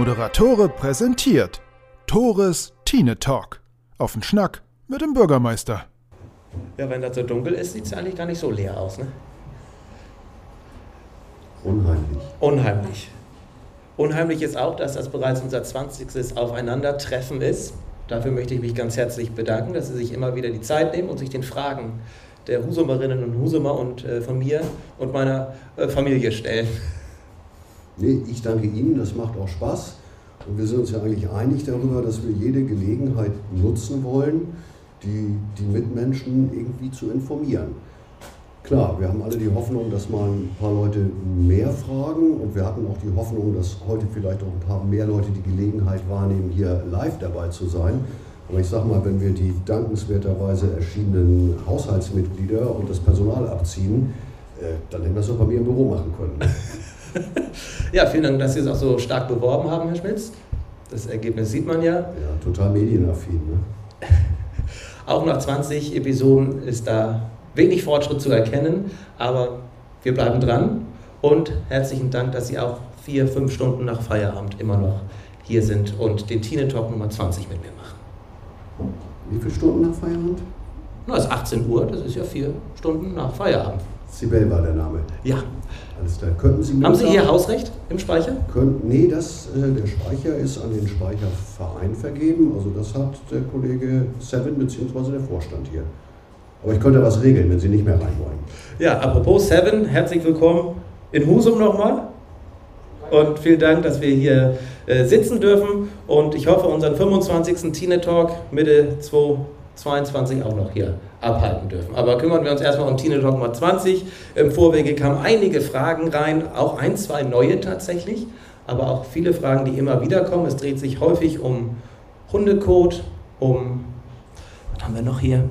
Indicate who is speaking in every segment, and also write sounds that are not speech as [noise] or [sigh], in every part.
Speaker 1: Moderatore präsentiert Tores Tine Talk. Auf den Schnack mit dem Bürgermeister.
Speaker 2: Ja, wenn das so dunkel ist, sieht es eigentlich gar nicht so leer aus, ne?
Speaker 3: Unheimlich.
Speaker 2: Unheimlich. Unheimlich ist auch, dass das bereits unser 20. Aufeinandertreffen ist. Dafür möchte ich mich ganz herzlich bedanken, dass Sie sich immer wieder die Zeit nehmen und sich den Fragen der Husumerinnen und Husumer und äh, von mir und meiner äh, Familie stellen.
Speaker 3: Nee, ich danke Ihnen, das macht auch Spaß. Und wir sind uns ja eigentlich einig darüber, dass wir jede Gelegenheit nutzen wollen, die, die Mitmenschen irgendwie zu informieren. Klar, wir haben alle die Hoffnung, dass mal ein paar Leute mehr fragen und wir hatten auch die Hoffnung, dass heute vielleicht auch ein paar mehr Leute die Gelegenheit wahrnehmen, hier live dabei zu sein. Aber ich sage mal, wenn wir die dankenswerterweise erschienenen Haushaltsmitglieder und das Personal abziehen, äh, dann hätten wir es auch bei mir im Büro machen können. [laughs]
Speaker 2: ja, vielen Dank, dass Sie es auch so stark beworben haben, Herr Schmitz. Das Ergebnis sieht man ja.
Speaker 3: Ja, total medienaffin. Ne? [laughs]
Speaker 2: Auch nach 20 Episoden ist da wenig Fortschritt zu erkennen, aber wir bleiben dran und herzlichen Dank, dass Sie auch vier, fünf Stunden nach Feierabend immer noch hier sind und den Tine Talk Nummer 20 mit mir machen.
Speaker 3: Wie viele Stunden nach Feierabend?
Speaker 2: Na, es ist 18 Uhr, das ist ja vier Stunden nach Feierabend.
Speaker 3: Sibel war der Name.
Speaker 2: Ja.
Speaker 3: Alles klar. Könnten Sie
Speaker 2: Haben Sie hier Hausrecht im Speicher?
Speaker 3: Können, nee, das, äh, der Speicher ist an den Speicherverein vergeben. Also das hat der Kollege Seven bzw. der Vorstand hier. Aber ich könnte was regeln, wenn Sie nicht mehr rein wollen.
Speaker 2: Ja, apropos Seven, herzlich willkommen in Husum nochmal. Und vielen Dank, dass wir hier äh, sitzen dürfen. Und ich hoffe, unseren 25. Tine Talk Mitte 2022 auch noch hier abhalten dürfen. Aber kümmern wir uns erstmal um Tine Nummer 20. Im Vorwege kamen einige Fragen rein, auch ein, zwei neue tatsächlich, aber auch viele Fragen, die immer wieder kommen. Es dreht sich häufig um Hundekot, um, was haben wir noch hier?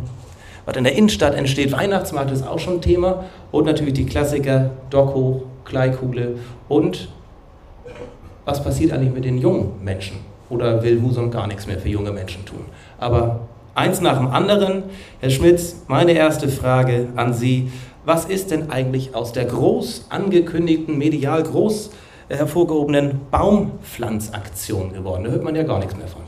Speaker 2: Was in der Innenstadt entsteht, Weihnachtsmarkt ist auch schon Thema und natürlich die Klassiker, Doku, Kleikuhle und was passiert eigentlich mit den jungen Menschen? Oder will Husum gar nichts mehr für junge Menschen tun? Aber eins nach dem anderen. Herr Schmitz, meine erste Frage an Sie. Was ist denn eigentlich aus der groß angekündigten, medial groß hervorgehobenen Baumpflanzaktion geworden? Da hört man ja gar nichts mehr von.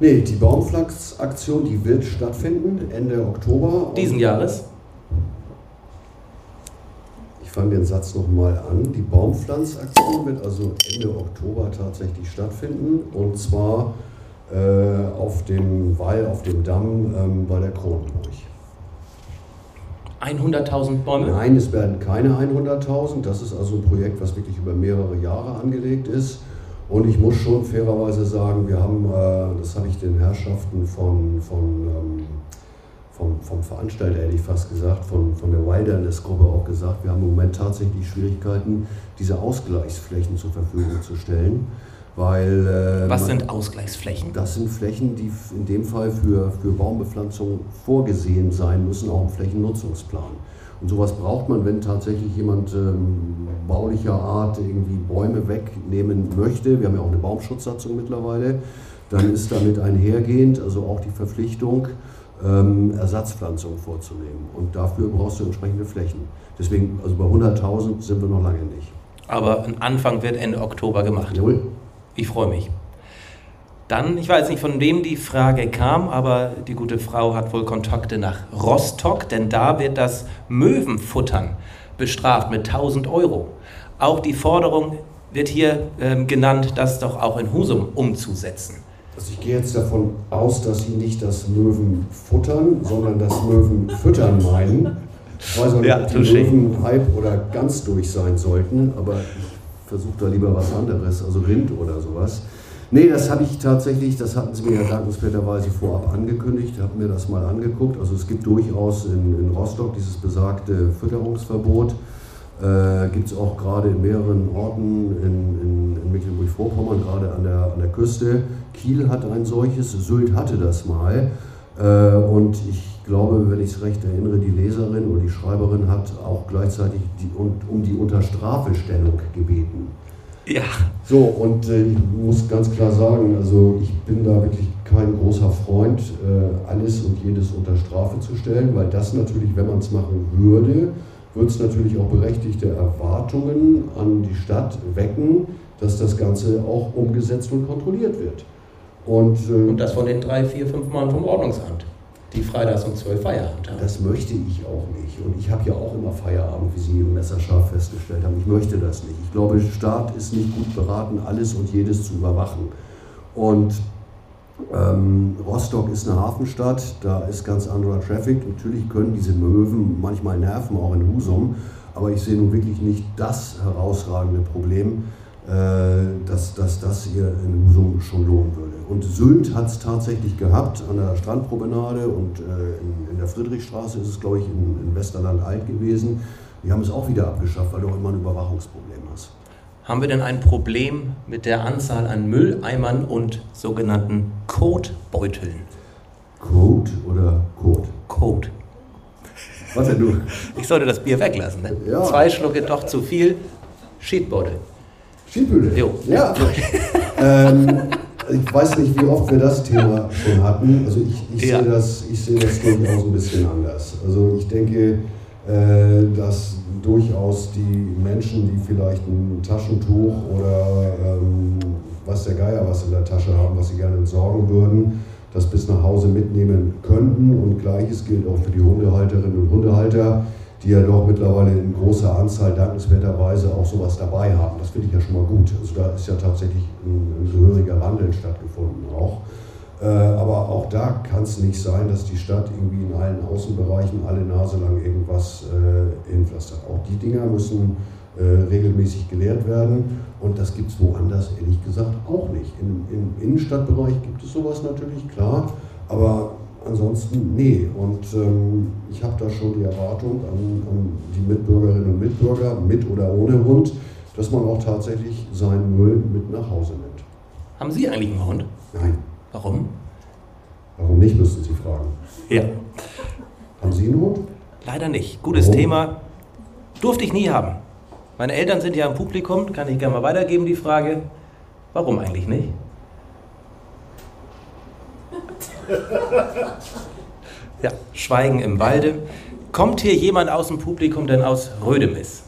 Speaker 3: Nee, die Baumpflanzaktion, die wird stattfinden Ende Oktober.
Speaker 2: Diesen Jahres?
Speaker 3: Ich fange den Satz nochmal an. Die Baumpflanzaktion wird also Ende Oktober tatsächlich stattfinden. Und zwar äh, auf dem Wall, auf dem Damm ähm, bei der Kronenburg.
Speaker 2: 100.000 Bäume?
Speaker 3: Nein, es werden keine 100.000. Das ist also ein Projekt, was wirklich über mehrere Jahre angelegt ist. Und ich muss schon fairerweise sagen, wir haben, äh, das habe ich den Herrschaften von, von, ähm, vom, vom Veranstalter, hätte ich fast gesagt, von, von der Wilderness-Gruppe auch gesagt, wir haben im Moment tatsächlich Schwierigkeiten, diese Ausgleichsflächen zur Verfügung zu stellen. Weil,
Speaker 2: äh, Was sind Ausgleichsflächen?
Speaker 3: Das sind Flächen, die in dem Fall für, für Baumbepflanzung vorgesehen sein müssen, auch im Flächennutzungsplan. Und sowas braucht man, wenn tatsächlich jemand ähm, baulicher Art irgendwie Bäume wegnehmen möchte. Wir haben ja auch eine Baumschutzsatzung mittlerweile. Dann ist damit einhergehend, also auch die Verpflichtung, ähm, Ersatzpflanzungen vorzunehmen. Und dafür brauchst du entsprechende Flächen. Deswegen, also bei 100.000 sind wir noch lange nicht.
Speaker 2: Aber ein Anfang wird Ende Oktober gemacht.
Speaker 3: Jawohl.
Speaker 2: Ich freue mich. Dann, ich weiß nicht, von wem die Frage kam, aber die gute Frau hat wohl Kontakte nach Rostock, denn da wird das Möwenfuttern bestraft mit 1000 Euro. Auch die Forderung wird hier ähm, genannt, das doch auch in Husum umzusetzen.
Speaker 3: Also ich gehe jetzt davon aus, dass Sie nicht das Möwen futtern, sondern das Möwen füttern meinen. Ich weiß auch nicht,
Speaker 2: Ja,
Speaker 3: ob die. Möwen halb oder ganz durch sein sollten, aber ich versuche da lieber was anderes, also Rind oder sowas. Nee, das habe ich tatsächlich, das hatten Sie mir ja dankenswerterweise vorab angekündigt, habe mir das mal angeguckt. Also es gibt durchaus in, in Rostock dieses besagte Fütterungsverbot. Äh, gibt es auch gerade in mehreren Orten in, in, in Mecklenburg-Vorpommern, gerade an der, an der Küste. Kiel hat ein solches, Sylt hatte das mal. Äh, und ich glaube, wenn ich es recht erinnere, die Leserin oder die Schreiberin hat auch gleichzeitig die, um, um die Unterstrafestellung gebeten.
Speaker 2: Ja,
Speaker 3: So, und äh, ich muss ganz klar sagen, also ich bin da wirklich kein großer Freund, äh, alles und jedes unter Strafe zu stellen, weil das natürlich, wenn man es machen würde, wird es natürlich auch berechtigte Erwartungen an die Stadt wecken, dass das Ganze auch umgesetzt und kontrolliert wird. Und,
Speaker 2: äh, und das von den drei, vier, fünf Mann vom Ordnungsamt, die freitags um zwölf Feierabend haben.
Speaker 3: Das möchte ich auch nicht. Und ich habe ja auch immer Feierabend, wie Sie im Messerscharf festgestellt haben. Ich möchte das nicht. Ich glaube, der Staat ist nicht gut beraten, alles und jedes zu überwachen. Und ähm, Rostock ist eine Hafenstadt, da ist ganz anderer Traffic. Natürlich können diese Möwen manchmal nerven, auch in Husum, aber ich sehe nun wirklich nicht das herausragende Problem, dass, dass das hier in Husum schon lohnen würde. Und Sylt hat es tatsächlich gehabt an der Strandpromenade und äh, in, in, der Friedrichstraße ist es, glaube ich, in, in Westerland alt gewesen. Die haben es auch wieder abgeschafft, weil du auch immer ein Überwachungsproblem hast.
Speaker 2: Haben wir denn ein Problem mit der Anzahl an Mülleimern und sogenannten Kotbeuteln?
Speaker 3: Code oder Code?
Speaker 2: Code.
Speaker 3: Was denn du?
Speaker 2: Ich sollte das Bier weglassen. Ne? Ja. Zwei Schlucke doch zu viel. Sheetbeutel.
Speaker 3: Sheetbeutel? Jo. Ja. [laughs] ähm, ich weiß nicht, wie oft wir das Thema schon hatten. Also ich, ich ja. sehe das, ich sehe das durchaus ein bisschen anders. Also ich denke, äh, dass durchaus die Menschen, die vielleicht ein Taschentuch oder ähm, was der Geier was in der Tasche haben, was sie gerne entsorgen würden, das bis nach Hause mitnehmen könnten. Und gleiches gilt auch für die Hundehalterinnen und Hundehalter, die ja doch mittlerweile in großer Anzahl dankenswerterweise auch sowas dabei haben. Das finde ich ja schon mal gut. Also da ist ja tatsächlich ein, ein gehöriger Wandel stattgefunden auch. Äh, aber auch da kann es nicht sein, dass die Stadt irgendwie in allen Außenbereichen alle Nase lang irgendwas äh, hinpflastert. Auch die Dinger müssen äh, regelmäßig geleert werden und das gibt es woanders ehrlich gesagt auch nicht. Im, Im Innenstadtbereich gibt es sowas natürlich, klar, aber ansonsten nee. Und ähm, ich habe da schon die Erwartung an, an die Mitbürgerinnen und Mitbürger, mit oder ohne Hund, dass man auch tatsächlich seinen Müll mit nach Hause nimmt.
Speaker 2: Haben Sie eigentlich einen Hund?
Speaker 3: Nein.
Speaker 2: Warum?
Speaker 3: Warum nicht, müssten Sie fragen.
Speaker 2: Ja.
Speaker 3: Haben Sie einen Hund?
Speaker 2: Leider nicht. Gutes Warum? Thema. Durfte ich nie haben. Meine Eltern sind ja im Publikum, kann ich gerne mal weitergeben, die Frage. Warum eigentlich nicht? [laughs] Ja, Schweigen im Walde. Kommt hier jemand aus dem Publikum denn aus Rödemis?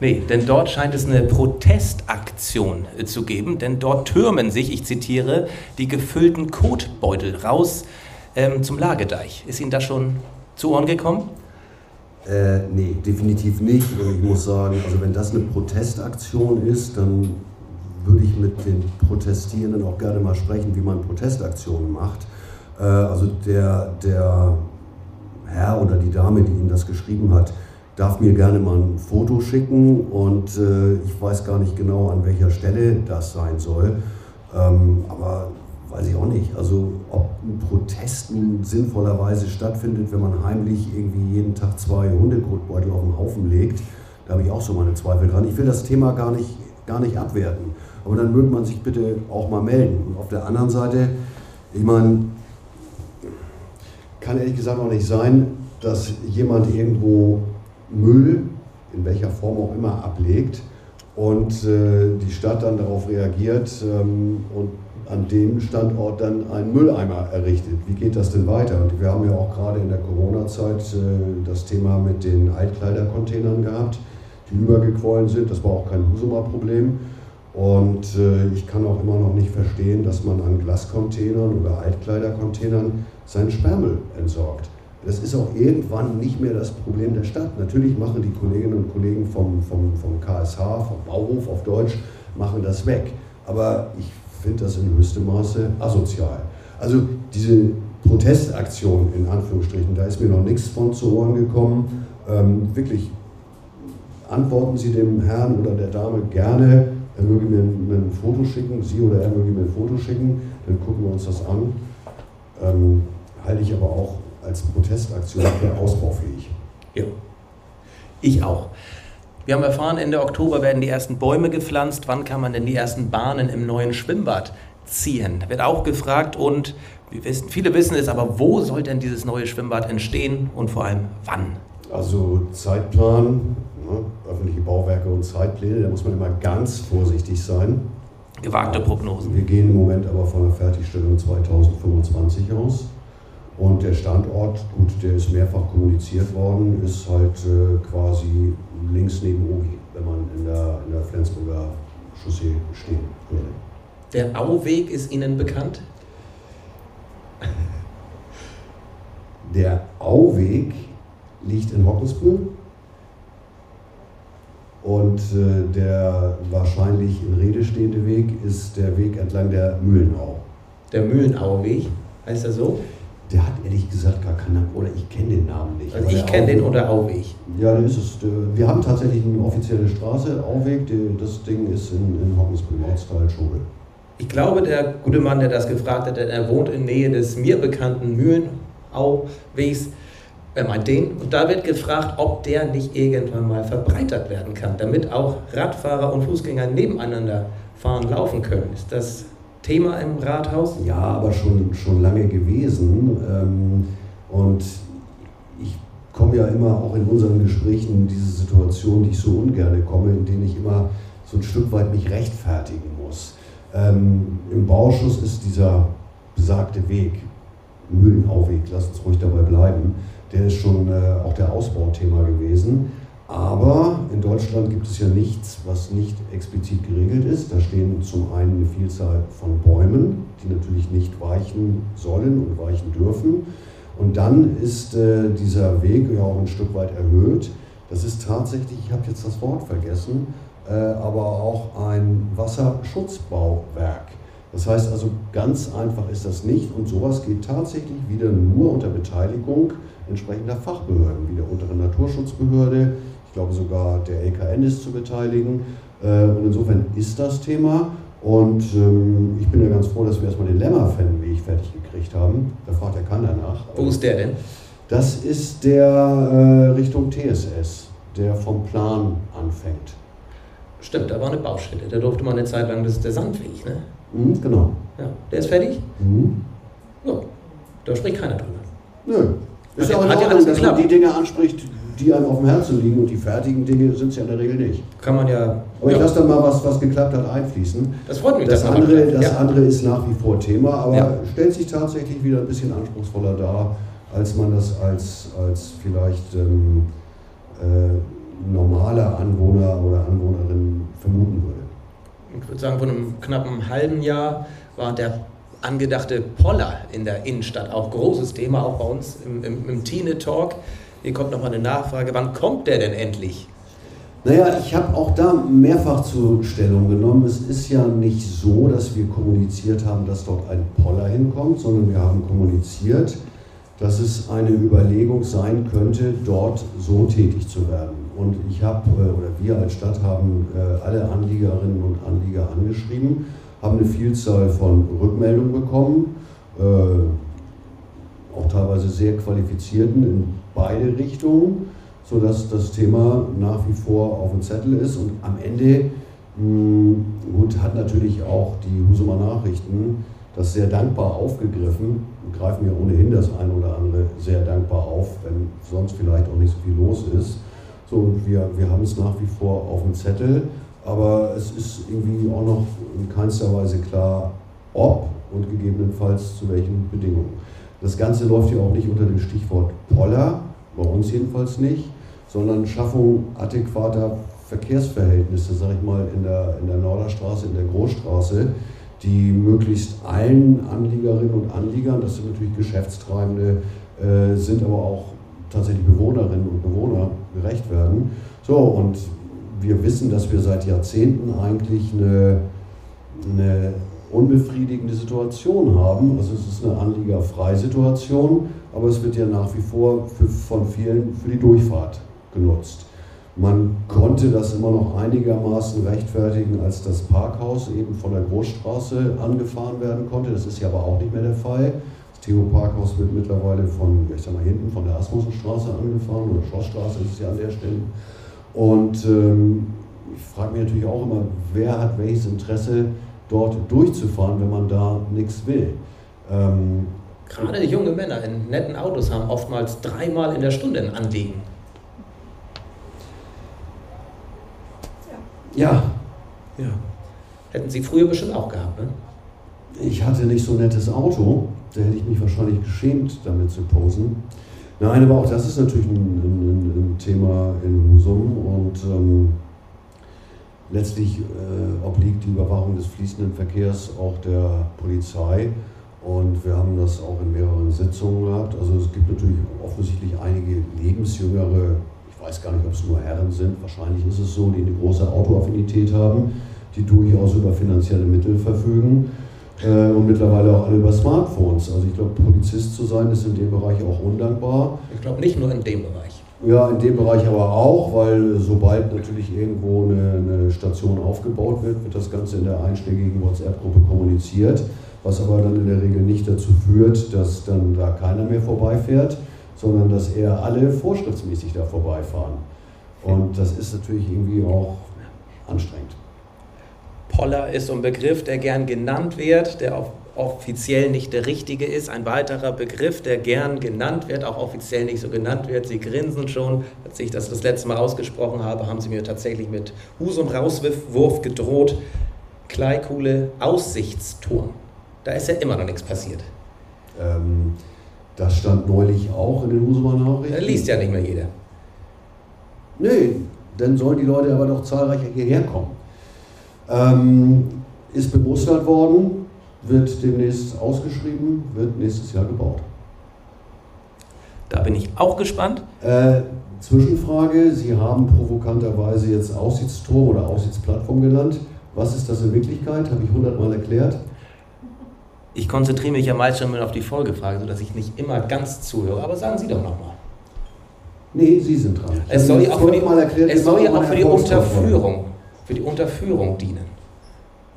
Speaker 2: Nee, denn dort scheint es eine Protestaktion äh, zu geben, denn dort türmen sich, ich zitiere, die gefüllten Kotbeutel raus ähm, zum Lagedeich. Ist Ihnen das schon zu Ohren gekommen?
Speaker 3: Äh, nee, definitiv nicht. Ich muss sagen, also wenn das eine Protestaktion ist, dann würde ich mit den Protestierenden auch gerne mal sprechen, wie man Protestaktionen macht. Äh, also der, der Herr oder die Dame, die Ihnen das geschrieben hat, darf mir gerne mal ein Foto schicken und äh, ich weiß gar nicht genau, an welcher Stelle das sein soll. Ähm, aber weiß ich auch nicht. Also ob ein Protest nun sinnvollerweise stattfindet, wenn man heimlich irgendwie jeden Tag zwei Hundekotbeutel auf den Haufen legt, da habe ich auch so meine Zweifel dran. Ich will das Thema gar nicht, gar nicht abwerten. Aber dann möge man sich bitte auch mal melden. Und auf der anderen Seite, ich meine, kann ehrlich gesagt auch nicht sein, dass jemand irgendwo Müll, in welcher Form auch immer, ablegt und äh, die Stadt dann darauf reagiert ähm, und an dem Standort dann einen Mülleimer errichtet. Wie geht das denn weiter? Und wir haben ja auch gerade in der Corona-Zeit äh, das Thema mit den Altkleidercontainern gehabt, die übergequollen sind. Das war auch kein Husumer Problem. Und äh, ich kann auch immer noch nicht verstehen, dass man an Glascontainern oder Altkleidercontainern seinen Sperrmüll entsorgt. Das ist auch irgendwann nicht mehr das Problem der Stadt. Natürlich machen die Kolleginnen und Kollegen vom, vom, vom KSH, vom Bauhof auf Deutsch, machen das weg. Aber ich finde das in höchstem Maße asozial. Also diese Protestaktion in Anführungsstrichen, da ist mir noch nichts von zu Ohren gekommen. Ähm, wirklich, antworten Sie dem Herrn oder der Dame gerne, er möge mir ein, Foto schicken, Sie oder er möge mir ein Foto schicken, dann gucken wir uns das an. Ähm, halte ich aber auch als Protestaktion für ausbaufähig.
Speaker 2: Ja, ich auch. Wir haben erfahren, Ende Oktober werden die ersten Bäume gepflanzt. Wann kann man denn die ersten Bahnen im neuen Schwimmbad ziehen? Da wird auch gefragt und wissen, viele wissen es, aber wo soll denn dieses neue Schwimmbad entstehen und vor allem wann?
Speaker 3: Also Zeitplan, ne, öffentliche Bauwerke und Zeitpläne, da muss man immer ganz vorsichtig sein.
Speaker 2: Gewagte Prognosen.
Speaker 3: Wir gehen im Moment aber von einer Fertigstellung 2025 aus. Und der Standort, gut, der ist mehrfach kommuniziert worden, ist halt äh, quasi links neben Ogi, wenn man in der, in der Flensburger Chaussee stehen würde.
Speaker 2: Der Auweg ist Ihnen bekannt?
Speaker 3: Der Auweg liegt in Hockensbüll und äh, der wahrscheinlich in Rede stehende Weg ist der Weg entlang der Mühlenau.
Speaker 2: Der Mühlenauweg, heißt er so?
Speaker 3: Der hat ehrlich gesagt gar keinen Namen, oder ich kenne den Namen nicht.
Speaker 2: Also ich kenne den unter Auweg.
Speaker 3: Ja, dann ist es. Wir haben tatsächlich eine offizielle Straße, Auweg. Das Ding ist in, in Hockensbüll, Ortsteil Schule.
Speaker 2: Ich glaube, der gute Mann, der das gefragt hat, er wohnt in Nähe des mir bekannten Mühlenauwegs. Er meint den. Und da wird gefragt, ob der nicht irgendwann mal verbreitert werden kann, damit auch Radfahrer und Fußgänger nebeneinander fahren, laufen können. Ist das Thema im Rathaus?
Speaker 3: Ja, aber schon, schon lange gewesen. Ähm, und ich komme ja immer auch in unseren Gesprächen in diese Situation, die ich so ungern komme, in denen ich immer so ein Stück weit mich rechtfertigen muss. Ähm, Im Bauschuss ist dieser besagte Weg, Mühlenauweg, lass uns ruhig dabei bleiben, der ist schon äh, auch der Ausbauthema gewesen. Aber in Deutschland gibt es ja nichts, was nicht explizit geregelt ist. Da stehen zum einen eine Vielzahl von Bäumen, die natürlich nicht weichen sollen und weichen dürfen. Und dann ist äh, dieser Weg ja auch ein Stück weit erhöht. Das ist tatsächlich, ich habe jetzt das Wort vergessen, äh, aber auch ein Wasserschutzbauwerk. Das heißt also, ganz einfach ist das nicht und sowas geht tatsächlich wieder nur unter Beteiligung entsprechender Fachbehörden, wie der unteren Naturschutzbehörde, ich glaube sogar der LKN ist zu beteiligen. Äh, und insofern ist das Thema. Und ähm, ich bin ja ganz froh, dass wir erstmal den Lämmerfennenweg fertig gekriegt haben. Da fragt ja keiner nach.
Speaker 2: Wo ist der denn?
Speaker 3: Das ist der äh, Richtung TSS, der vom Plan anfängt.
Speaker 2: Stimmt, da war eine Baustelle. Da durfte man eine Zeit lang, das ist der Sandweg, ne?
Speaker 3: Mhm, genau.
Speaker 2: Ja, der ist fertig?
Speaker 3: Mhm.
Speaker 2: Ja, da spricht keiner drüber.
Speaker 3: Nö. Ist ja auch in Ordnung, dass man die Dinge anspricht, die einem auf dem Herzen liegen und die fertigen Dinge sind es ja in der Regel nicht.
Speaker 2: Kann man ja.
Speaker 3: Aber ich
Speaker 2: ja.
Speaker 3: lasse dann mal was, was geklappt hat, einfließen.
Speaker 2: Das freut mich,
Speaker 3: Das andere, das
Speaker 2: ja.
Speaker 3: andere ist nach wie vor Thema, aber
Speaker 2: Ja.
Speaker 3: stellt sich tatsächlich wieder ein bisschen anspruchsvoller dar, als man das als, als vielleicht ähm, äh, normaler Anwohner oder Anwohnerin vermuten würde.
Speaker 2: ich würde sagen, vor einem knappen halben Jahr war der angedachte Poller in der Innenstadt auch großes Thema, auch bei uns im, im, im Tine Talk. Hier kommt nochmal eine Nachfrage, wann kommt der denn endlich?
Speaker 3: Naja, ich habe auch da mehrfach zur Stellung genommen. Es ist ja nicht so, dass wir kommuniziert haben, dass dort ein Poller hinkommt, sondern wir haben kommuniziert, dass es eine Überlegung sein könnte, dort so tätig zu werden. Und ich habe, äh, oder wir als Stadt haben äh, alle Anliegerinnen und Anlieger angeschrieben, haben eine Vielzahl von Rückmeldungen bekommen, äh, auch teilweise sehr qualifizierten in beide Richtungen sodass das Thema nach wie vor auf dem Zettel ist. Und am Ende, mh, gut, hat natürlich auch die Husumer Nachrichten das sehr dankbar aufgegriffen und greifen ja ohnehin das eine oder andere sehr dankbar auf, wenn sonst vielleicht auch nicht so viel los ist. So, und wir, wir haben es nach wie vor auf dem Zettel, aber es ist irgendwie auch noch in keinster Weise klar, ob und gegebenenfalls zu welchen Bedingungen. Das Ganze läuft ja auch nicht unter dem Stichwort Poller, bei uns jedenfalls nicht, sondern Schaffung adäquater Verkehrsverhältnisse, sag ich mal, in der, in der Norderstraße, in der Großstraße, die möglichst allen Anliegerinnen und Anliegern, das sind natürlich Geschäftstreibende, äh, sind aber auch tatsächlich Bewohnerinnen und Bewohner gerecht werden. So, und wir wissen, dass wir seit Jahrzehnten eigentlich eine, eine unbefriedigende Situation haben. Also es ist eine anliegerfreie Situation, aber es wird ja nach wie vor für, von vielen für die Durchfahrt genutzt. Man konnte das immer noch einigermaßen rechtfertigen, als das Parkhaus eben von der Großstraße angefahren werden konnte. Das ist ja aber auch nicht mehr der Fall. Das Theo Parkhaus wird mittlerweile von, ich sag mal, hinten von der Asmussenstraße angefahren oder Schlossstraße ist es ja an der Stelle. Und ähm, ich frage mich natürlich auch immer, wer hat welches Interesse, dort durchzufahren, wenn man da nichts will. Ähm,
Speaker 2: Gerade junge Männer in netten Autos haben oftmals dreimal in der Stunde ein Anliegen.
Speaker 3: ja,
Speaker 2: Ja. Hätten Sie früher bestimmt auch gehabt, ne?
Speaker 3: ich hatte nicht so ein nettes Auto. da hätte ich mich wahrscheinlich geschämt, damit zu posen. Nein, aber auch das ist natürlich ein, ein, ein Thema in Husum und ähm, letztlich äh, obliegt die Überwachung des fließenden Verkehrs auch der Polizei. Und wir haben das auch in mehreren Sitzungen gehabt. Also es gibt natürlich offensichtlich einige lebensjüngere, ich weiß gar nicht, ob es nur Herren sind, wahrscheinlich ist es so, die eine große Autoaffinität haben, die durchaus über finanzielle Mittel verfügen äh, und mittlerweile auch alle über Smartphones. Also ich glaube, Polizist zu sein ist in dem Bereich auch undankbar.
Speaker 2: Ich glaube nicht nur in dem Bereich.
Speaker 3: Ja, in dem Bereich aber auch, weil sobald natürlich irgendwo eine, eine Station aufgebaut wird, wird das Ganze in der einschlägigen WhatsApp-Gruppe kommuniziert, was aber dann in der Regel nicht dazu führt, dass dann da keiner mehr vorbeifährt, sondern dass eher alle vorschriftsmäßig da vorbeifahren. Und das ist natürlich irgendwie auch anstrengend.
Speaker 2: Poller ist so ein Begriff, der gern genannt wird, der auch offiziell nicht der richtige ist. Ein weiterer Begriff, der gern genannt wird, auch offiziell nicht so genannt wird. Sie grinsen schon. Als ich das das letzte Mal ausgesprochen habe, haben Sie mir tatsächlich mit Husum Rauswurf gedroht. Kleikuhle Aussichtsturm. Da ist ja immer noch nichts passiert.
Speaker 3: Ähm, das stand neulich auch in den Husumer Nachrichten.
Speaker 2: Da liest ja nicht mehr jeder.
Speaker 3: Nee, dann sollen die Leute aber doch zahlreicher hierher kommen. Ähm, ist bemustert worden, wird demnächst ausgeschrieben, wird nächstes Jahr gebaut.
Speaker 2: Da bin ich auch gespannt.
Speaker 3: Äh, Zwischenfrage, Sie haben provokanterweise jetzt Aussichtsturm oder Aussichtsplattform genannt. Was ist das in Wirklichkeit? Habe ich hundertmal erklärt.
Speaker 2: Ich konzentriere mich ja meist schon mal auf die Folgefrage, sodass ich nicht immer ganz zuhöre. Aber sagen Sie doch nochmal.
Speaker 3: Nee, Sie sind dran.
Speaker 2: Es soll ja auch für die, es soll ja auch für die. Unterführung, für die Unterführung dienen.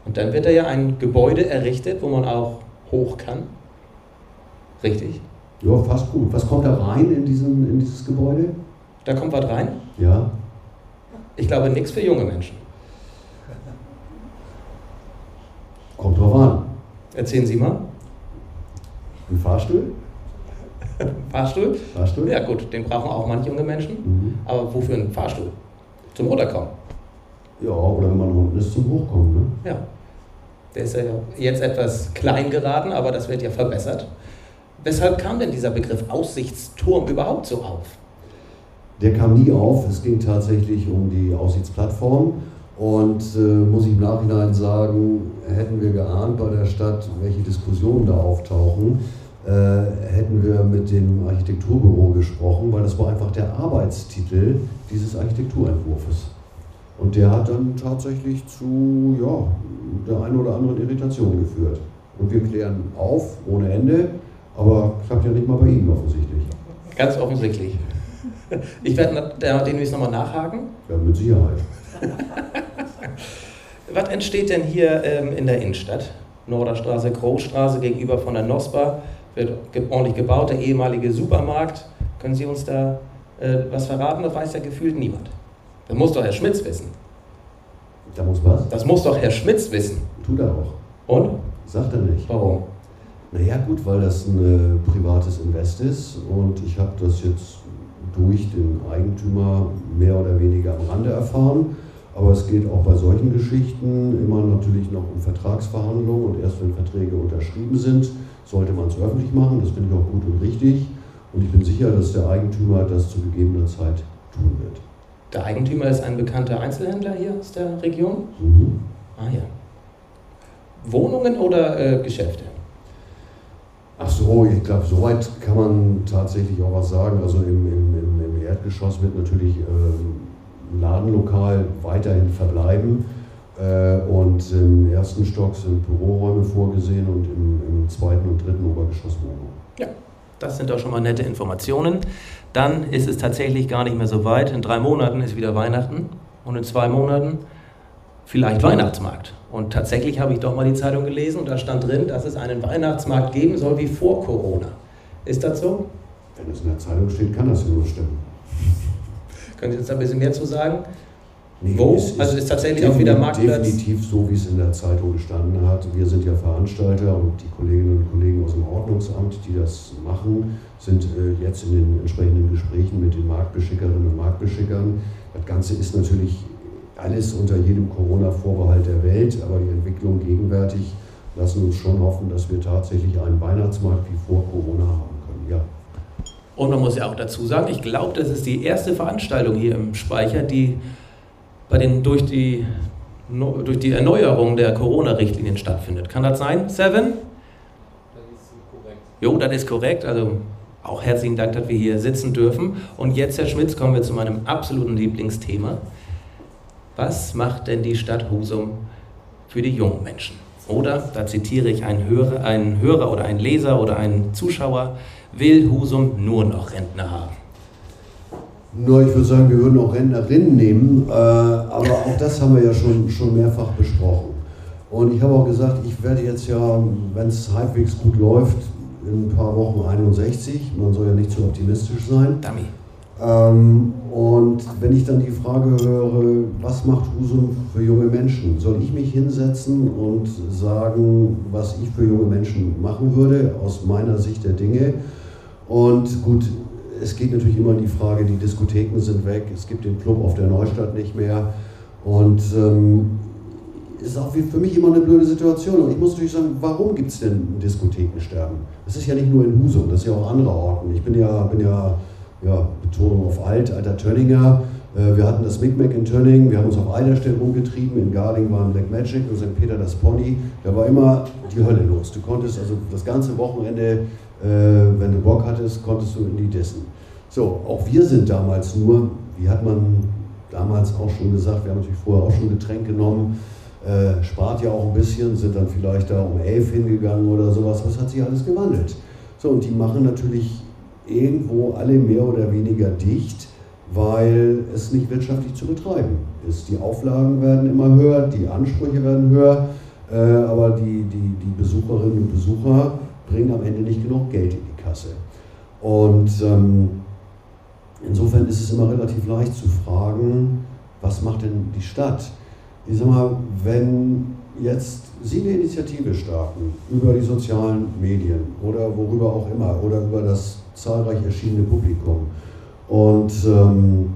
Speaker 2: Und dann wird da ja ein Gebäude errichtet, wo man auch hoch kann. Richtig?
Speaker 3: Ja, fast gut. Was kommt da rein in, diesen, in dieses Gebäude?
Speaker 2: Da kommt was rein.
Speaker 3: Ja.
Speaker 2: Ich glaube, nichts für junge Menschen.
Speaker 3: Kommt drauf an.
Speaker 2: Erzählen Sie mal.
Speaker 3: Ein Fahrstuhl? [laughs]
Speaker 2: Fahrstuhl?
Speaker 3: Fahrstuhl?
Speaker 2: Ja gut, den brauchen auch manche junge Menschen.
Speaker 3: Mhm.
Speaker 2: Aber wofür ein Fahrstuhl? Zum Runterkommen.
Speaker 3: Ja, oder wenn man unten ist zum Hochkommen. Ne?
Speaker 2: Ja. Der ist ja jetzt etwas klein geraten, aber das wird ja verbessert. Weshalb kam denn dieser Begriff Aussichtsturm überhaupt so auf?
Speaker 3: Der kam nie auf. Es ging tatsächlich um die Aussichtsplattform. Und äh, muss ich im Nachhinein sagen, hätten wir geahnt bei der Stadt, welche Diskussionen da auftauchen, äh, hätten wir mit dem Architekturbüro gesprochen, weil das war einfach der Arbeitstitel dieses Architekturentwurfs. Und der hat dann tatsächlich zu ja, der einen oder anderen Irritation geführt. Und wir klären auf ohne Ende, aber klappt ja nicht mal bei Ihnen offensichtlich.
Speaker 2: Ganz offensichtlich. Ich werde demnächst nochmal nachhaken.
Speaker 3: Ja, mit Sicherheit. [laughs]
Speaker 2: Was entsteht denn hier ähm, in der Innenstadt? Norderstraße, Großstraße gegenüber von der NOSPA wird ordentlich gebaut, der ehemalige Supermarkt. Können Sie uns da äh, was verraten? Das weiß ja gefühlt niemand. Das muss doch Herr Schmitz wissen.
Speaker 3: Da muss was?
Speaker 2: Das muss doch Herr Schmitz wissen.
Speaker 3: Tut er auch.
Speaker 2: Und?
Speaker 3: Sagt er nicht.
Speaker 2: Warum?
Speaker 3: Naja gut, weil das ein äh, privates Invest ist und ich habe das jetzt durch den Eigentümer mehr oder weniger am Rande erfahren. Aber es geht auch bei solchen Geschichten immer natürlich noch um Vertragsverhandlungen und erst wenn Verträge unterschrieben sind, sollte man es öffentlich machen. Das finde ich auch gut und richtig. Und ich bin sicher, dass der Eigentümer das zu gegebener Zeit tun wird.
Speaker 2: Der Eigentümer ist ein bekannter Einzelhändler hier aus der Region?
Speaker 3: Mhm.
Speaker 2: Ah ja. Wohnungen oder äh, Geschäfte?
Speaker 3: Ach so, ich glaube, soweit kann man tatsächlich auch was sagen. Also im, im, im, Erdgeschoss wird natürlich ähm, Ladenlokal weiterhin verbleiben. Äh, und im ersten Stock sind Büroräume vorgesehen und im, im zweiten und dritten Obergeschoss Wohnungen.
Speaker 2: Ja, das sind doch schon mal nette Informationen. Dann ist es tatsächlich gar nicht mehr so weit. In drei Monaten ist wieder Weihnachten und in zwei Monaten vielleicht Weihnachtsmarkt. Und tatsächlich habe ich doch mal die Zeitung gelesen und da stand drin, dass es einen Weihnachtsmarkt geben soll wie vor Corona. Ist das so?
Speaker 3: Wenn es in der Zeitung steht, kann das ja nur stimmen.
Speaker 2: Können Sie uns da ein bisschen mehr zu sagen?
Speaker 3: Nee,
Speaker 2: Wo?
Speaker 3: es
Speaker 2: Also ist tatsächlich auch wieder Marktplatz?
Speaker 3: Definitiv so, wie es in der Zeitung gestanden hat. Wir sind ja Veranstalter und die Kolleginnen und Kollegen aus dem Ordnungsamt, die das machen, sind äh, jetzt in den entsprechenden Gesprächen mit den Marktbeschickerinnen und Marktbeschickern. Das Ganze ist natürlich alles unter jedem Corona-Vorbehalt der Welt, aber die Entwicklung gegenwärtig lassen uns schon hoffen, dass wir tatsächlich einen Weihnachtsmarkt wie vor Corona haben können. Ja.
Speaker 2: Und man muss ja auch dazu sagen, ich glaube, das ist die erste Veranstaltung hier im Speicher, die bei den, durch, die, durch die Erneuerung der Corona-Richtlinien stattfindet. Kann das sein, Seven? Das ist korrekt. Jo, das ist korrekt. Also auch herzlichen Dank, dass wir hier sitzen dürfen. Und jetzt, Herr Schmitz, kommen wir zu meinem absoluten Lieblingsthema. Was macht denn die Stadt Husum für die jungen Menschen? Oder, da zitiere ich einen Hörer, einen Hörer oder einen Leser oder einen Zuschauer, will Husum nur noch Rentner haben?
Speaker 3: Nur, ich würde sagen, wir würden auch Rentnerinnen nehmen, äh, aber auch das haben wir ja schon, schon mehrfach besprochen. Und ich habe auch gesagt, ich werde jetzt ja, wenn es halbwegs gut läuft, in ein paar Wochen 61. Man soll ja nicht zu optimistisch sein.
Speaker 2: Dummy.
Speaker 3: Ähm, und wenn ich dann die Frage höre, was macht Husum für junge Menschen, soll ich mich hinsetzen und sagen, was ich für junge Menschen machen würde, aus meiner Sicht der Dinge? Und gut, es geht natürlich immer die Frage, die Diskotheken sind weg, es gibt den Club auf der Neustadt nicht mehr. Und ähm, ist auch für mich immer eine blöde Situation. Und ich muss natürlich sagen, warum gibt es denn Diskothekensterben? Das ist ja nicht nur in Husum, das ist ja auch andere Orten. Ich bin ja, bin ja, ja Betonung auf alt, alter Tönninger. Äh, wir hatten das Micmac in Tönning, wir haben uns auf Eiderstedt rumgetrieben, in Garding war ein Black Magic und St. Peter das Pony. Da war immer die Hölle los. Du konntest also das ganze Wochenende wenn du Bock hattest, konntest du in die Dissen. So, auch wir sind damals nur, wie hat man damals auch schon gesagt, wir haben natürlich vorher auch schon Getränk genommen, äh, spart ja auch ein bisschen, sind dann vielleicht da um elf hingegangen oder sowas, es hat sich alles gewandelt. So, und die machen natürlich irgendwo alle mehr oder weniger dicht, weil es nicht wirtschaftlich zu betreiben ist. Die Auflagen werden immer höher, die Ansprüche werden höher, äh, aber die, die, die Besucherinnen und Besucher bringen am Ende nicht genug Geld in die Kasse. Und ähm, insofern ist es immer relativ leicht zu fragen, was macht denn die Stadt? Ich sag mal, wenn jetzt Sie eine Initiative starten über die sozialen Medien oder worüber auch immer oder über das zahlreich erschienene Publikum und ähm,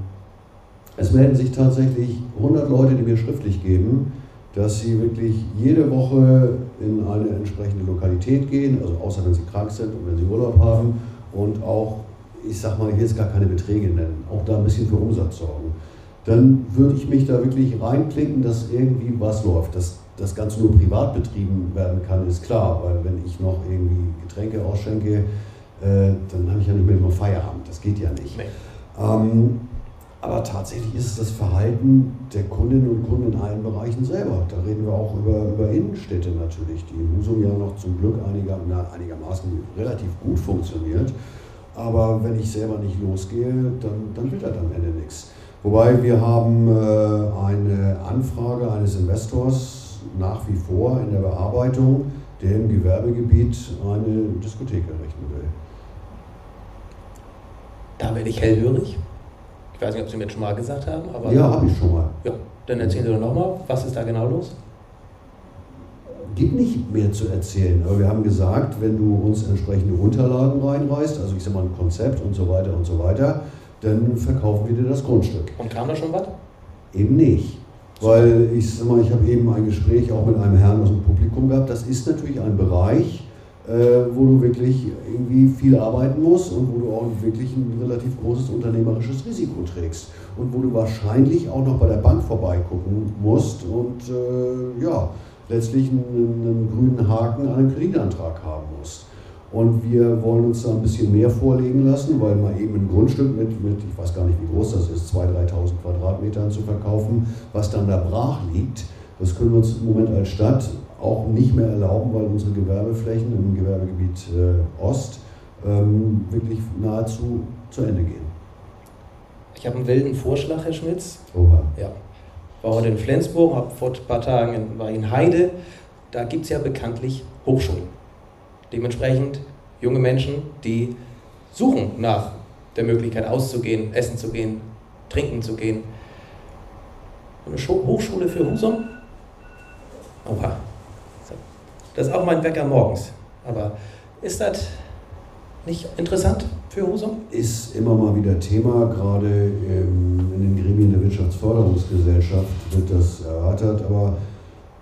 Speaker 3: es melden sich tatsächlich 100 Leute, die mir schriftlich geben, dass sie wirklich jede Woche in eine entsprechende Lokalität gehen, also außer wenn sie krank sind und wenn sie Urlaub haben und auch, ich sag mal, hier jetzt gar keine Beträge nennen, auch da ein bisschen für Umsatz sorgen, dann würde ich mich da wirklich reinklinken, dass irgendwie was läuft. Dass das Ganze nur privat betrieben werden kann, ist klar, weil wenn ich noch irgendwie Getränke ausschenke, äh, dann habe ich ja nicht mehr immer Feierabend. Das geht ja nicht. Nee. Ähm, aber tatsächlich ist es das Verhalten der Kundinnen und Kunden in allen Bereichen selber. Da reden wir auch über, über Innenstädte natürlich, die in Husum ja noch zum Glück einiger, na, einigermaßen relativ gut funktioniert. Aber wenn ich selber nicht losgehe, dann, dann wird das am Ende nichts. Wobei wir haben äh, eine Anfrage eines Investors nach wie vor in der Bearbeitung, der im Gewerbegebiet eine Diskothek errichten will.
Speaker 2: Da werde ich hellhörig. Ich weiß nicht, ob Sie mir schon mal gesagt haben, aber.
Speaker 3: Ja, habe ich schon mal.
Speaker 2: Ja, dann erzählen Sie doch nochmal, was ist da genau los?
Speaker 3: Gibt nicht mehr zu erzählen, aber wir haben gesagt, wenn du uns entsprechende Unterlagen reinreißt, also ich sag mal ein Konzept und so weiter und so weiter, dann verkaufen wir dir das Grundstück.
Speaker 2: Und kam da schon was?
Speaker 3: Eben nicht. Weil ich sag mal, ich habe eben ein Gespräch auch mit einem Herrn aus dem Publikum gehabt. Das ist natürlich ein Bereich, wo du wirklich irgendwie viel arbeiten musst und wo du auch wirklich ein relativ großes unternehmerisches Risiko trägst und wo du wahrscheinlich auch noch bei der Bank vorbeigucken musst und äh, ja, letztlich einen, einen, grünen Haken an einen Kreditantrag haben musst. Und wir wollen uns da ein bisschen mehr vorlegen lassen, weil mal eben ein Grundstück mit, mit ich weiß gar nicht, wie groß das ist, 2.000, 3.000 Quadratmetern zu verkaufen, was dann da brach liegt, das können wir uns im Moment als Stadt auch nicht mehr erlauben, weil unsere Gewerbeflächen im Gewerbegebiet äh, Ost ähm, wirklich nahezu zu Ende gehen.
Speaker 2: Ich habe einen wilden Vorschlag, Herr Schmitz.
Speaker 3: Oha.
Speaker 2: Ja. War heute in Flensburg, habe vor ein paar Tagen in, war in Heide. Da gibt es ja bekanntlich Hochschulen. Dementsprechend junge Menschen, die suchen nach der Möglichkeit auszugehen, essen zu gehen, trinken zu gehen. Eine Hochschule für Husum? Oha. Das ist auch mein Wecker morgens. Aber ist das nicht interessant für Husum?
Speaker 3: Ist immer mal wieder Thema, gerade in den Gremien der Wirtschaftsförderungsgesellschaft wird das erörtert, aber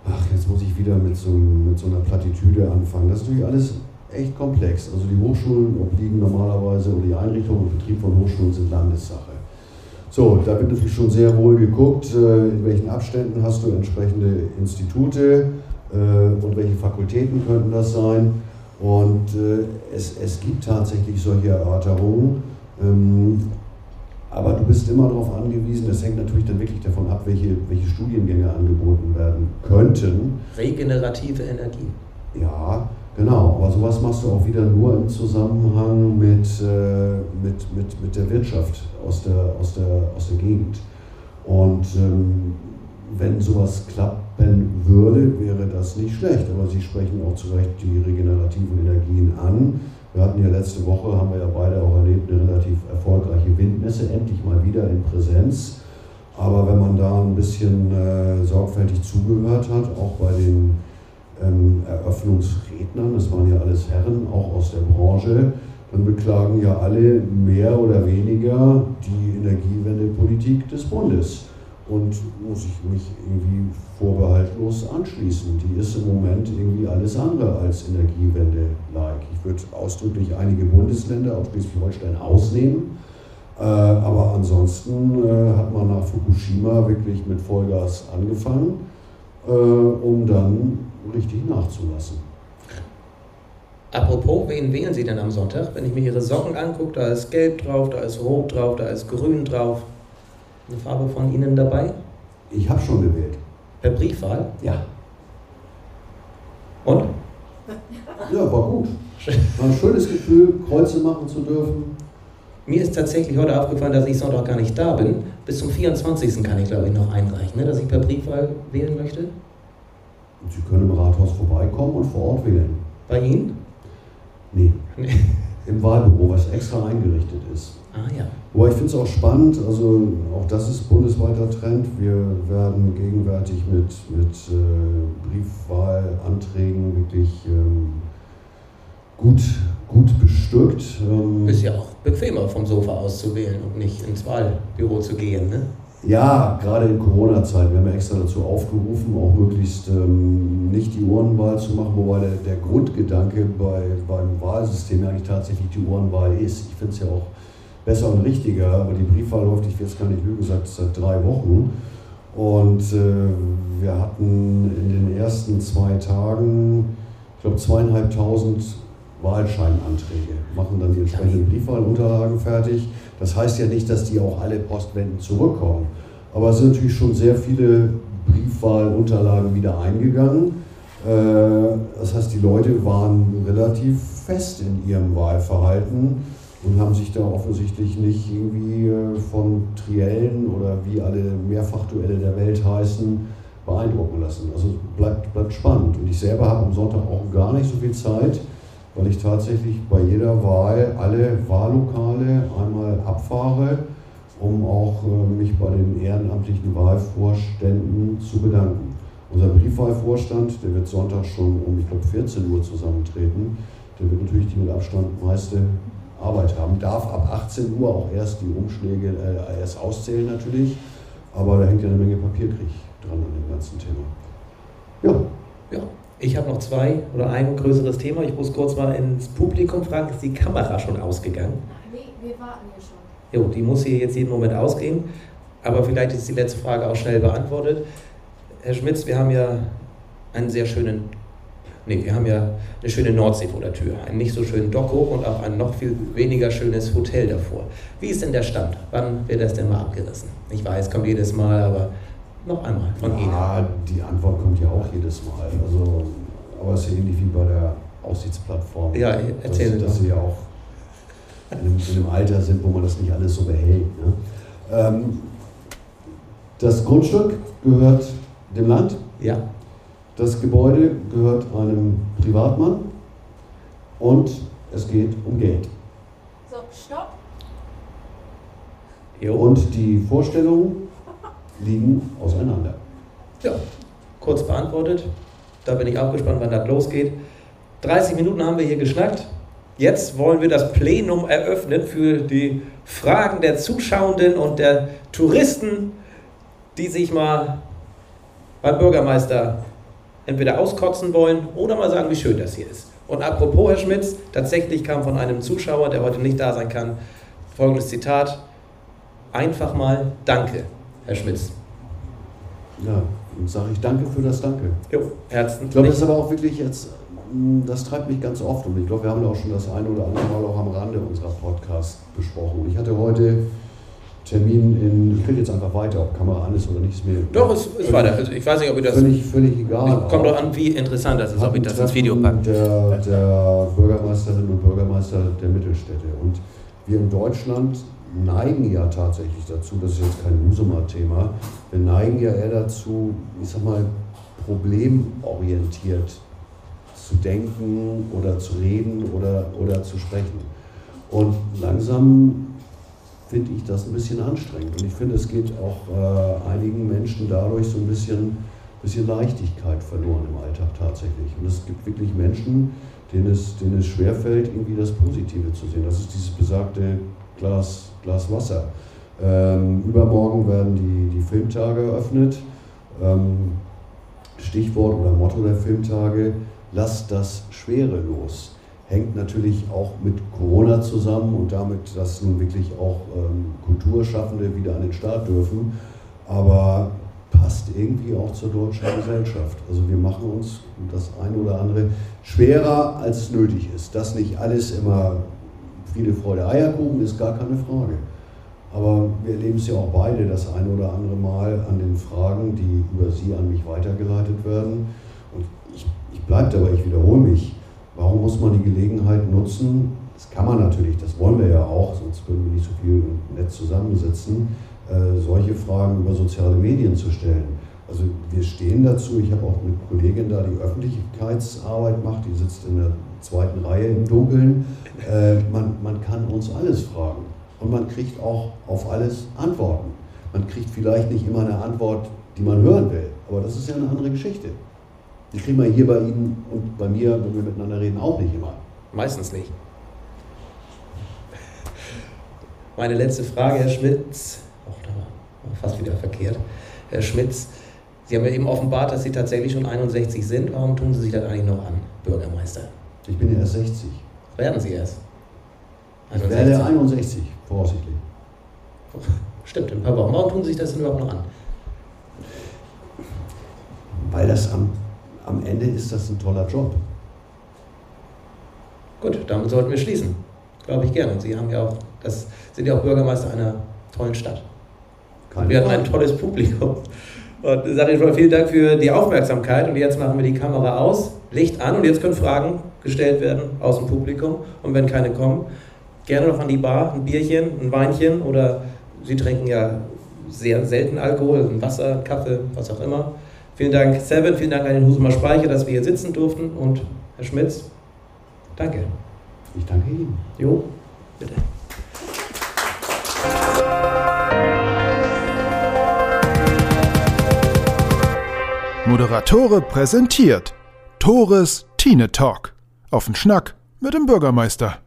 Speaker 3: ach, jetzt muss ich wieder mit so, mit so einer Plattitüde anfangen. Das ist natürlich alles echt komplex. Also die Hochschulen obliegen normalerweise oder die Einrichtung und Betrieb von Hochschulen sind Landessache. So, da wird natürlich schon sehr wohl geguckt, äh, in welchen Abständen hast du entsprechende Institute äh, und welche Fakultäten könnten das sein. Und äh, es, es gibt tatsächlich solche Erörterungen. Ähm, aber du bist immer darauf angewiesen, das hängt natürlich dann wirklich davon ab, welche, welche Studiengänge angeboten werden könnten.
Speaker 2: Regenerative Energie.
Speaker 3: Ja, genau. Aber sowas machst du auch wieder nur im Zusammenhang mit, äh, mit, mit, mit der Wirtschaft aus der, aus der, aus der Gegend. Und ähm, wenn sowas klappen würde, wäre das nicht schlecht. Aber Sie sprechen auch zu Recht die regenerativen Energien an. Wir hatten ja letzte Woche, haben wir ja beide auch erlebt, eine relativ erfolgreiche Windmesse, endlich mal wieder in Präsenz. Aber wenn man da ein bisschen äh, sorgfältig zugehört hat, auch bei den ähm, Eröffnungsrednern, das waren ja alles Herren, auch aus der Branche, dann beklagen ja alle mehr oder weniger die Energiewendepolitik des Bundes und muss ich mich irgendwie vorbehaltlos anschließen. Die ist im Moment irgendwie alles andere als Energiewende-like. Ich würde ausdrücklich einige Bundesländer, auch Schleswig-Holstein, ausnehmen. Äh, aber ansonsten äh, hat man nach Fukushima wirklich mit Vollgas angefangen, äh, um dann richtig nachzulassen.
Speaker 2: Apropos, wen wählen Sie denn am Sonntag? Wenn ich mir Ihre Socken angucke, da ist gelb drauf, da ist rot drauf, da ist grün drauf eine Farbe von Ihnen dabei?
Speaker 3: Ich habe schon gewählt.
Speaker 2: Per Briefwahl?
Speaker 3: Ja.
Speaker 2: Und?
Speaker 3: Ja, war gut. [laughs] War ein schönes Gefühl, Kreuze machen zu dürfen.
Speaker 2: Mir ist tatsächlich heute aufgefallen, dass ich Sonntag gar nicht da bin. Bis zum 24. kann ich, glaube ich, noch einreichen, ne, dass ich per Briefwahl wählen möchte.
Speaker 3: Sie können im Rathaus vorbeikommen und vor Ort wählen.
Speaker 2: Bei Ihnen?
Speaker 3: Nee. nee. Im Wahlbüro, was extra eingerichtet ist.
Speaker 2: Ah ja.
Speaker 3: Aber ich finde es auch spannend, also auch das ist bundesweiter Trend. Wir werden gegenwärtig mit, mit äh, Briefwahlanträgen wirklich ähm, gut, gut bestückt.
Speaker 2: Ähm, ist ja auch bequemer vom Sofa aus zu wählen und nicht ins Wahlbüro zu gehen, ne?
Speaker 3: Ja, gerade in Corona-Zeit. Wir haben ja extra dazu aufgerufen, auch möglichst ähm, nicht die Uhrenwahl zu machen, wobei der, der Grundgedanke bei, beim Wahlsystem ja eigentlich tatsächlich die Uhrenwahl ist. Ich finde es ja auch besser und richtiger, aber die Briefwahl läuft, ich will jetzt gar nicht lügen, seit, seit drei Wochen. Und äh, wir hatten in den ersten zwei Tagen, ich glaube, zweieinhalbtausend Wahlscheinanträge, machen dann die entsprechenden Briefwahlunterlagen fertig. Das heißt ja nicht, dass die auch alle Postwenden zurückkommen. Aber es sind natürlich schon sehr viele Briefwahlunterlagen wieder eingegangen. Äh, das heißt, die Leute waren relativ fest in ihrem Wahlverhalten und haben sich da offensichtlich nicht irgendwie äh, von Triellen oder wie alle Mehrfachduelle der Welt heißen, beeindrucken lassen. Also bleibt, bleibt spannend. Und ich selber habe am Sonntag auch gar nicht so viel Zeit, weil ich tatsächlich bei jeder Wahl alle Wahllokale einmal abfahre, um auch äh, mich bei den ehrenamtlichen Wahlvorständen zu bedanken. Unser Briefwahlvorstand, der wird Sonntag schon um, ich glaube, 14 Uhr zusammentreten. Der wird natürlich die mit Abstand meiste Arbeit haben. Darf ab 18 Uhr auch erst die Umschläge äh, erst auszählen natürlich, aber da hängt ja eine Menge Papierkrieg dran an dem ganzen Thema.
Speaker 2: Ja. Ja, ich habe noch zwei oder ein größeres Thema. Ich muss kurz mal ins Publikum fragen, ist die Kamera schon ausgegangen?
Speaker 4: Wir warten hier schon.
Speaker 2: Jo, die muss hier jetzt jeden Moment ausgehen, aber vielleicht ist die letzte Frage auch schnell beantwortet. Herr Schmitz, wir haben ja einen sehr schönen Nee, wir haben ja eine schöne Nordsee vor der Tür, einen nicht so schönen Dock hoch und auch ein noch viel weniger schönes Hotel davor. Wie ist denn der Stand? Wann wird das denn mal abgerissen? Ich weiß, kommt jedes Mal, aber noch einmal von
Speaker 3: ja,
Speaker 2: Ihnen.
Speaker 3: Ja, die Antwort kommt ja auch jedes Mal. Also, aber es ist ja ähnlich wie bei der Aussichtsplattform.
Speaker 2: Ja, erzählen
Speaker 3: dass, dass Sie ja auch in einem, in einem, Alter sind, wo man das nicht alles so behält. Ne? Ähm, das Grundstück gehört dem Land.
Speaker 2: Ja.
Speaker 3: Das Gebäude gehört einem Privatmann und es geht um Geld.
Speaker 4: So, stopp.
Speaker 3: Jo. Und die Vorstellungen liegen auseinander.
Speaker 2: Ja, kurz beantwortet. Da bin ich auch gespannt, wann das losgeht. 30 Minuten haben wir hier geschnackt. Jetzt wollen wir das Plenum eröffnen für die Fragen der Zuschauenden und der Touristen, die sich mal beim Bürgermeister entweder auskotzen wollen oder mal sagen, wie schön das hier ist. Und apropos, Herr Schmitz, tatsächlich kam von einem Zuschauer, der heute nicht da sein kann, folgendes Zitat. Einfach mal Danke, Herr Schmitz.
Speaker 3: Ja, dann sage ich Danke für das Danke.
Speaker 2: Jo, Herzen.
Speaker 3: Ich glaube, das ist aber auch wirklich jetzt, das treibt mich ganz oft und ich glaube, wir haben da auch schon das eine oder andere Mal auch am Rande unserer Podcast besprochen. Ich hatte heute Termin in, ich rede jetzt einfach weiter, ob Kamera an ist oder nicht, ist mir
Speaker 2: Doch, es ist weiter. Also ich weiß nicht, ob ihr das.
Speaker 3: völlig, völlig egal.
Speaker 2: Kommt doch an, wie interessant das ist, ob ich das ins Video packe.
Speaker 3: Der, der Bürgermeisterinnen und Bürgermeister der Mittelstädte. Und wir in Deutschland neigen ja tatsächlich dazu, das ist jetzt kein Husumer-Thema, wir neigen ja eher dazu, ich sag mal, problemorientiert zu denken oder zu reden oder, oder zu sprechen. Und langsam finde ich das ein bisschen anstrengend. Und ich finde, es geht auch äh, einigen Menschen dadurch so ein bisschen, bisschen Leichtigkeit verloren im Alltag tatsächlich. Und es gibt wirklich Menschen, denen es, denen es schwerfällt, irgendwie das Positive zu sehen. Das ist dieses besagte Glas, Glas Wasser. Ähm, übermorgen werden die, die Filmtage eröffnet. Ähm, Stichwort oder Motto der Filmtage, lasst das Schwere los. Hängt natürlich auch mit Corona zusammen und damit, dass nun wirklich auch ähm, Kulturschaffende wieder an den Start dürfen. Aber passt irgendwie auch zur deutschen Gesellschaft. Also wir machen uns das eine oder andere schwerer, als es nötig ist. Dass nicht alles immer Friede, Freude, Eierkuchen ist gar keine Frage. Aber wir erleben es ja auch beide das eine oder andere Mal an den Fragen, die über Sie an mich weitergeleitet werden. Bleibe dabei, ich wiederhole mich. Warum muss man die Gelegenheit nutzen? Das kann man natürlich, das wollen wir ja auch, sonst würden wir nicht so viel nett zusammensitzen, äh, solche Fragen über soziale Medien zu stellen. Also wir stehen dazu, ich habe auch eine Kollegin da, die Öffentlichkeitsarbeit macht, die sitzt in der zweiten Reihe im Dunkeln. Äh, man, man kann uns alles fragen und man kriegt auch auf alles Antworten. Man kriegt vielleicht nicht immer eine Antwort, die man hören will, aber das ist ja eine andere Geschichte. Die kriegen wir hier bei Ihnen und bei mir, wenn wir miteinander reden, auch nicht immer.
Speaker 2: Meistens nicht. Meine letzte Frage, Herr Schmitz. Oh, da war fast wieder verkehrt. Herr Schmitz, Sie haben ja eben offenbart, dass Sie tatsächlich schon 61 sind. Warum tun Sie sich das eigentlich noch an, Bürgermeister?
Speaker 3: Ich bin ja erst 60.
Speaker 2: Werden Sie erst?
Speaker 3: Ich werde 61, voraussichtlich. [laughs]
Speaker 2: Stimmt, in ein paar Wochen. Warum tun Sie sich das denn überhaupt noch an?
Speaker 3: Weil das am, am Ende ist das ein toller Job.
Speaker 2: Gut, damit sollten wir schließen. Glaube ich gerne. Sie haben ja auch, das sind ja auch Bürgermeister einer tollen Stadt.
Speaker 3: Keine
Speaker 2: wir hatten ein tolles Publikum. Und ich sage schon mal vielen Dank für die Aufmerksamkeit. Und jetzt machen wir die Kamera aus, Licht an und jetzt können Fragen gestellt werden aus dem Publikum. Und wenn keine kommen, gerne noch an die Bar, ein Bierchen, ein Weinchen oder Sie trinken ja sehr selten Alkohol, Wasser, Kaffee, was auch immer. Vielen Dank, Seven, vielen Dank an den Husumer Speicher, dass wir hier sitzen durften. Und Herr Schmitz, danke.
Speaker 3: Ich danke Ihnen.
Speaker 2: Jo, bitte.
Speaker 1: Moderatore präsentiert Tores Tine Talk. Auf den Schnack mit dem Bürgermeister.